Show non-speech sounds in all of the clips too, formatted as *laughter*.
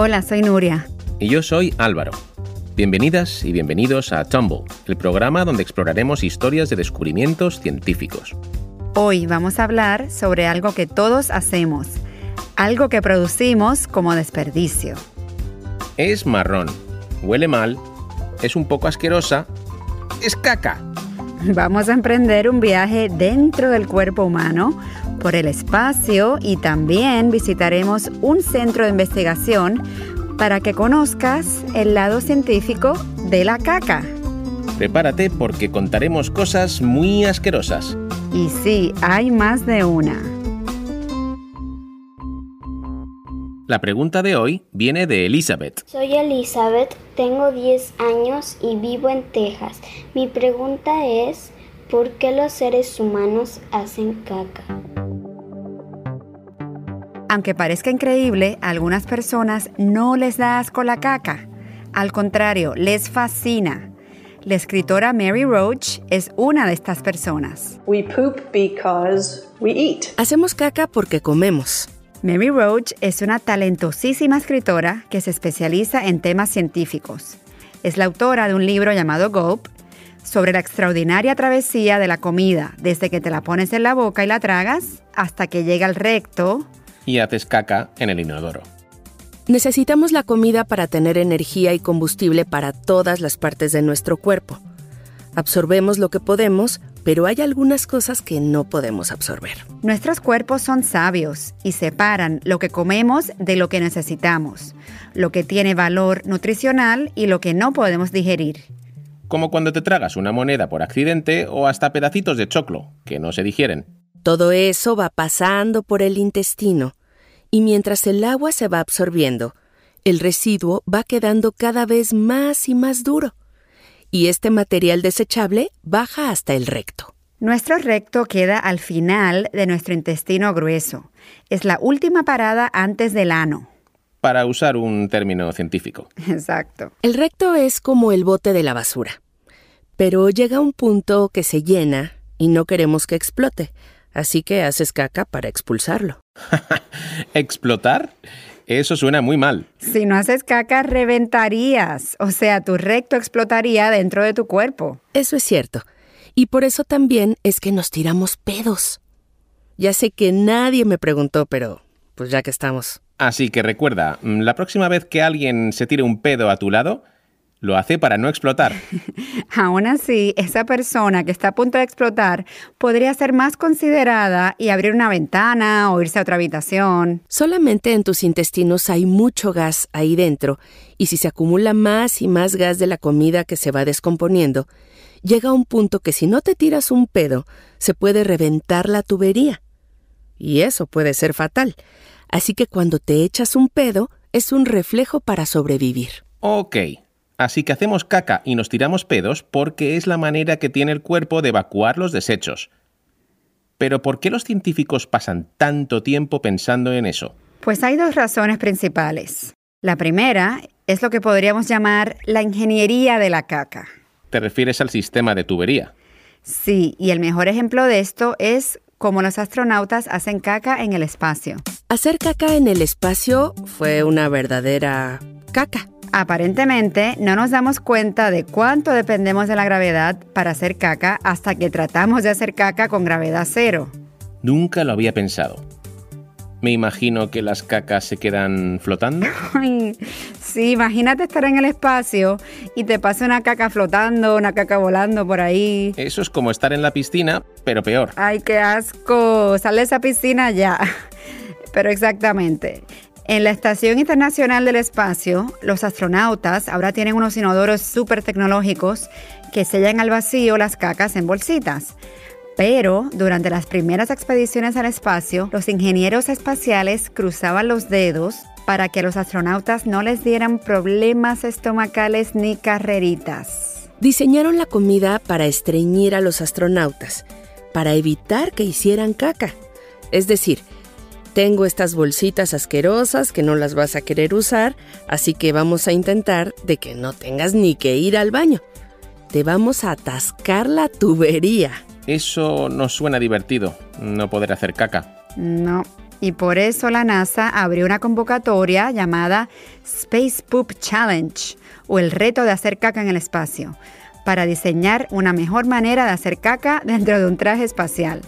Hola, soy Nuria. Y yo soy Álvaro. Bienvenidas y bienvenidos a Tumble, el programa donde exploraremos historias de descubrimientos científicos. Hoy vamos a hablar sobre algo que todos hacemos, algo que producimos como desperdicio. Es marrón, huele mal, es un poco asquerosa, es caca. *laughs* Vamos a emprender un viaje dentro del cuerpo humano por el espacio y también visitaremos un centro de investigación para que conozcas el lado científico de la caca. Prepárate porque contaremos cosas muy asquerosas. Y sí, hay más de una. La pregunta de hoy viene de Elizabeth. Soy Elizabeth, tengo 10 años y vivo en Texas. Mi pregunta es, ¿por qué los seres humanos hacen caca? Aunque parezca increíble, a algunas personas no les da asco la caca. Al contrario, les fascina. La escritora Mary Roach es una de estas personas. We poop because we eat. Hacemos caca porque comemos. Mary Roach es una talentosísima escritora que se especializa en temas científicos. Es la autora de un libro llamado Gulp sobre la extraordinaria travesía de la comida, desde que te la pones en la boca y la tragas hasta que llega al recto y haces caca en el inodoro. Necesitamos la comida para tener energía y combustible para todas las partes de nuestro cuerpo. Absorbemos lo que podemos, pero hay algunas cosas que no podemos absorber. Nuestros cuerpos son sabios y separan lo que comemos de lo que necesitamos, lo que tiene valor nutricional y lo que no podemos digerir. Como cuando te tragas una moneda por accidente o hasta pedacitos de choclo, que no se digieren. Todo eso va pasando por el intestino y mientras el agua se va absorbiendo, el residuo va quedando cada vez más y más duro y este material desechable baja hasta el recto. Nuestro recto queda al final de nuestro intestino grueso. Es la última parada antes del ano. Para usar un término científico. *laughs* Exacto. El recto es como el bote de la basura. Pero llega un punto que se llena y no queremos que explote, así que haces caca para expulsarlo. *laughs* ¿Explotar? Eso suena muy mal. Si no haces caca, reventarías. O sea, tu recto explotaría dentro de tu cuerpo. Eso es cierto. Y por eso también es que nos tiramos pedos. Ya sé que nadie me preguntó, pero pues ya que estamos. Así que recuerda, mm, la próxima vez que alguien se tire un pedo a tu lado, lo hace para no explotar. *laughs* Aún así, esa persona que está a punto de explotar podría ser más considerada y abrir una ventana o irse a otra habitación. Solamente en tus intestinos hay mucho gas ahí dentro, y si se acumula más y más gas de la comida que se va descomponiendo, llega un punto que si no te tiras un pedo, se puede reventar la tubería. Y eso puede ser fatal. Así que cuando te echas un pedo, es un reflejo para sobrevivir. Ok, Así que hacemos caca y nos tiramos pedos porque es la manera que tiene el cuerpo de evacuar los desechos. Pero ¿por qué los científicos pasan tanto tiempo pensando en eso? Pues hay dos razones principales. La primera es lo que podríamos llamar la ingeniería de la caca. ¿Te refieres al sistema de tubería? Sí, y el mejor ejemplo de esto es cómo los astronautas hacen caca en el espacio. Hacer caca en el espacio fue una verdadera caca. Aparentemente, no nos damos cuenta de cuánto dependemos de la gravedad para hacer caca hasta que tratamos de hacer caca con gravedad cero. Nunca lo había pensado. Me imagino que las cacas se quedan flotando. *laughs* sí, imagínate estar en el espacio y te pasa una caca flotando, una caca volando por ahí. Eso es como estar en la piscina, pero peor. Ay, qué asco. Sale de esa piscina ya. *laughs* Pero exactamente. En la Estación Internacional del Espacio, los astronautas ahora tienen unos inodoros súper tecnológicos que sellan al vacío las cacas en bolsitas. Pero durante las primeras expediciones al espacio, los ingenieros espaciales cruzaban los dedos para que a los astronautas no les dieran problemas estomacales ni carreritas. Diseñaron la comida para estreñir a los astronautas, para evitar que hicieran caca. Es decir, tengo estas bolsitas asquerosas que no las vas a querer usar, así que vamos a intentar de que no tengas ni que ir al baño. Te vamos a atascar la tubería. Eso no suena divertido, no poder hacer caca. No, Y por eso la NASA abrió una convocatoria llamada Space Poop Challenge o el reto de hacer caca en el espacio para diseñar una mejor manera de hacer caca dentro de un traje espacial.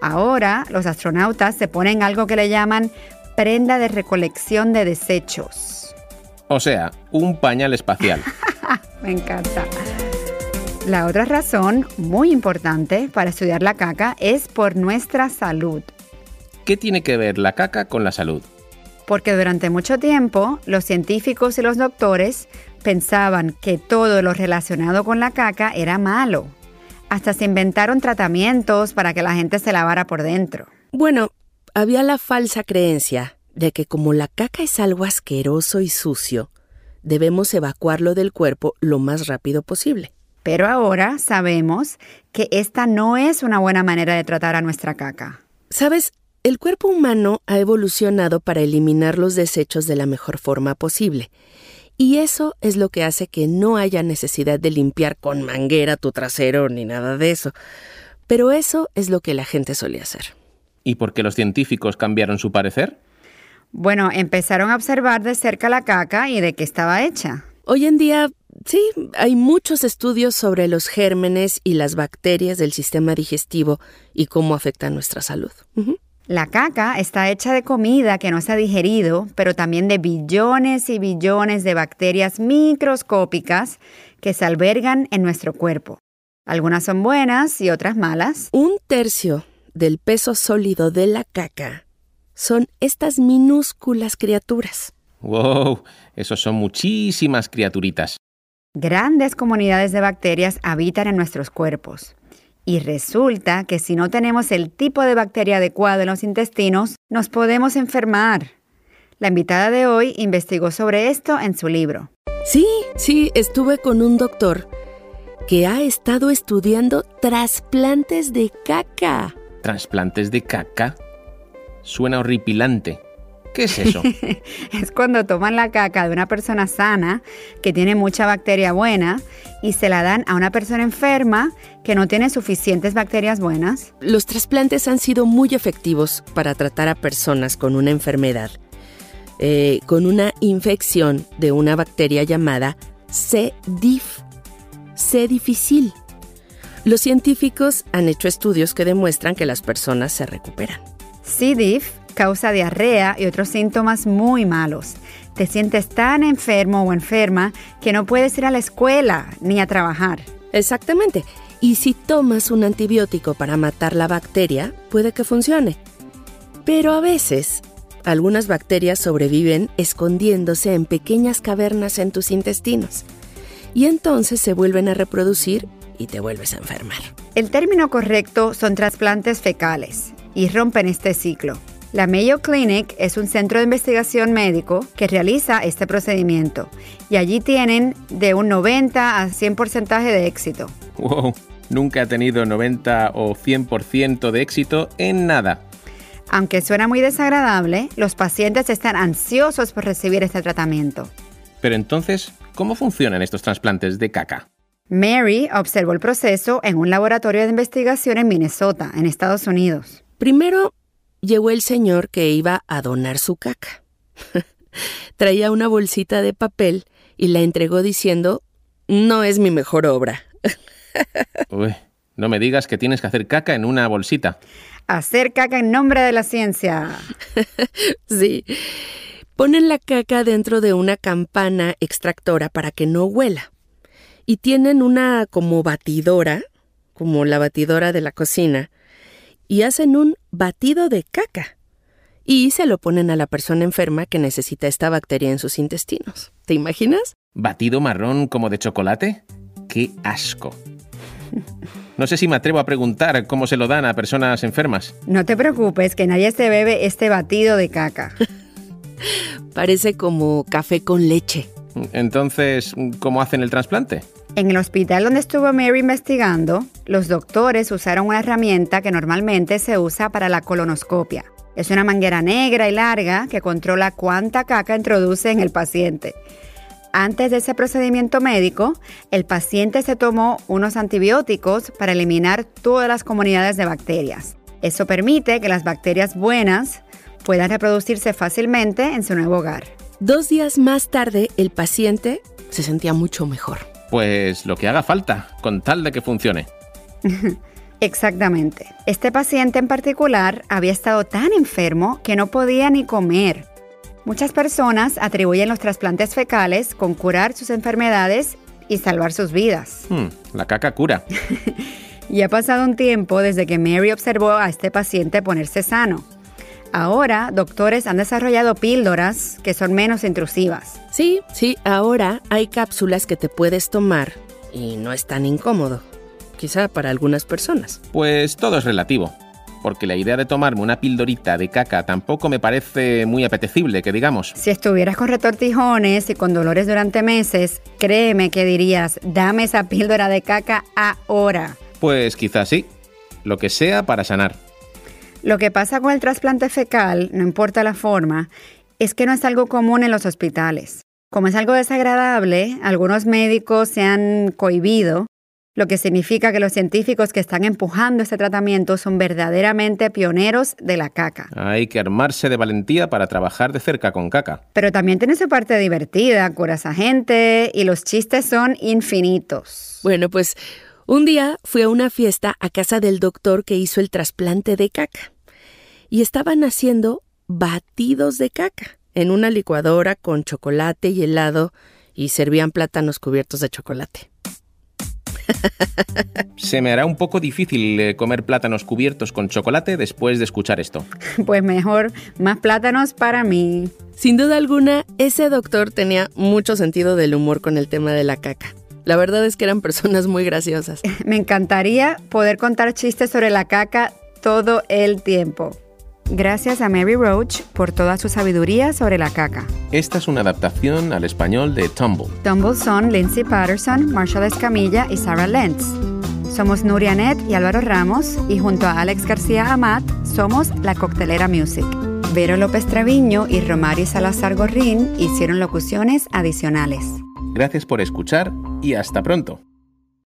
Ahora los astronautas se ponen algo que le llaman prenda de recolección de desechos. O sea, un pañal espacial. *laughs* Me encanta. La otra razón muy importante para estudiar la caca es por nuestra salud. ¿Qué tiene que ver la caca con la salud? Porque durante mucho tiempo los científicos y los doctores pensaban que todo lo relacionado con la caca era malo. Hasta se inventaron tratamientos para que la gente se lavara por dentro. Bueno, había la falsa creencia de que como la caca es algo asqueroso y sucio, debemos evacuarlo del cuerpo lo más rápido posible. Pero ahora sabemos que esta no es una buena manera de tratar a nuestra caca. Sabes, el cuerpo humano ha evolucionado para eliminar los desechos de la mejor forma posible. Y eso es lo que hace que no haya necesidad de limpiar con manguera tu trasero ni nada de eso. Pero eso es lo que la gente suele hacer. ¿Y por qué los científicos cambiaron su parecer? Bueno, empezaron a observar de cerca la caca y de qué estaba hecha. Hoy en día, sí, hay muchos estudios sobre los gérmenes y las bacterias del sistema digestivo y cómo afectan nuestra salud. La caca está hecha de comida que no se ha digerido, pero también de billones y billones de bacterias microscópicas que se albergan en nuestro cuerpo. Algunas son buenas y otras malas. Un tercio del peso sólido de la caca son estas minúsculas criaturas. ¡Wow! Esos son muchísimas criaturitas. Grandes comunidades de bacterias habitan en nuestros cuerpos. Y resulta que si no tenemos el tipo de bacteria adecuado en los intestinos, nos podemos enfermar. La invitada de hoy investigó sobre esto en su libro. Sí, sí, estuve con un doctor que ha estado estudiando trasplantes de caca. ¿Trasplantes de caca? Suena horripilante. ¿Qué es eso? *laughs* es cuando toman la caca de una persona sana que tiene mucha bacteria buena y se la dan a una persona enferma que no tiene suficientes bacterias buenas. Los trasplantes han sido muy efectivos para tratar a personas con una enfermedad, eh, con una infección de una bacteria llamada C. diff, C. difícil. Los científicos han hecho estudios que demuestran que las personas se recuperan. C. diff causa diarrea y otros síntomas muy malos. Te sientes tan enfermo o enferma que no puedes ir a la escuela ni a trabajar. Exactamente. Y si tomas un antibiótico para matar la bacteria, puede que funcione. Pero a veces, algunas bacterias sobreviven escondiéndose en pequeñas cavernas en tus intestinos. Y entonces se vuelven a reproducir y te vuelves a enfermar. El término correcto son trasplantes fecales y rompen este ciclo. La Mayo Clinic es un centro de investigación médico que realiza este procedimiento y allí tienen de un 90 a 100% de éxito. ¡Wow! Nunca ha tenido 90 o 100% de éxito en nada. Aunque suena muy desagradable, los pacientes están ansiosos por recibir este tratamiento. Pero entonces, ¿cómo funcionan estos trasplantes de caca? Mary observó el proceso en un laboratorio de investigación en Minnesota, en Estados Unidos. Primero, llegó el señor que iba a donar su caca. *laughs* Traía una bolsita de papel y la entregó diciendo, no es mi mejor obra. *laughs* Uy, no me digas que tienes que hacer caca en una bolsita. Hacer caca en nombre de la ciencia. *laughs* sí. Ponen la caca dentro de una campana extractora para que no huela. Y tienen una como batidora, como la batidora de la cocina, y hacen un batido de caca. Y se lo ponen a la persona enferma que necesita esta bacteria en sus intestinos. ¿Te imaginas? ¿Batido marrón como de chocolate? ¡Qué asco! No sé si me atrevo a preguntar cómo se lo dan a personas enfermas. No te preocupes, que nadie se bebe este batido de caca. *laughs* Parece como café con leche. Entonces, ¿cómo hacen el trasplante? En el hospital donde estuvo Mary investigando, los doctores usaron una herramienta que normalmente se usa para la colonoscopia. Es una manguera negra y larga que controla cuánta caca introduce en el paciente. Antes de ese procedimiento médico, el paciente se tomó unos antibióticos para eliminar todas las comunidades de bacterias. Eso permite que las bacterias buenas puedan reproducirse fácilmente en su nuevo hogar. Dos días más tarde, el paciente se sentía mucho mejor. Pues lo que haga falta, con tal de que funcione. *laughs* Exactamente. Este paciente en particular había estado tan enfermo que no podía ni comer. Muchas personas atribuyen los trasplantes fecales con curar sus enfermedades y salvar sus vidas. Hmm, la caca cura. *laughs* y ha pasado un tiempo desde que Mary observó a este paciente ponerse sano. Ahora, doctores han desarrollado píldoras que son menos intrusivas. Sí, sí, ahora hay cápsulas que te puedes tomar y no es tan incómodo. Quizá para algunas personas. Pues todo es relativo porque la idea de tomarme una pildorita de caca tampoco me parece muy apetecible, que digamos. Si estuvieras con retortijones y con dolores durante meses, créeme que dirías, dame esa píldora de caca ahora. Pues quizás sí, lo que sea para sanar. Lo que pasa con el trasplante fecal, no importa la forma, es que no es algo común en los hospitales. Como es algo desagradable, algunos médicos se han cohibido lo que significa que los científicos que están empujando este tratamiento son verdaderamente pioneros de la caca. Hay que armarse de valentía para trabajar de cerca con caca. Pero también tiene su parte divertida, curas a gente y los chistes son infinitos. Bueno, pues un día fui a una fiesta a casa del doctor que hizo el trasplante de caca y estaban haciendo batidos de caca en una licuadora con chocolate y helado y servían plátanos cubiertos de chocolate. Se me hará un poco difícil eh, comer plátanos cubiertos con chocolate después de escuchar esto. *laughs* Pues mejor, más plátanos para mí. Sin duda alguna, ese doctor tenía mucho sentido del humor con el tema de la caca. La verdad es que eran personas muy graciosas. *laughs* Me encantaría poder contar chistes sobre la caca todo el tiempo. Gracias a Mary Roach por toda su sabiduría sobre la caca. Esta es una adaptación al español de Tumble. Tumble son Lindsay Patterson, Marshall Escamilla y Sarah Lentz. Somos Nuria Net y Álvaro Ramos y junto a Alex García Amat somos La Coctelera Music. Vero López Traviño y Romario Salazar Gorrín hicieron locuciones adicionales. Gracias por escuchar y hasta pronto.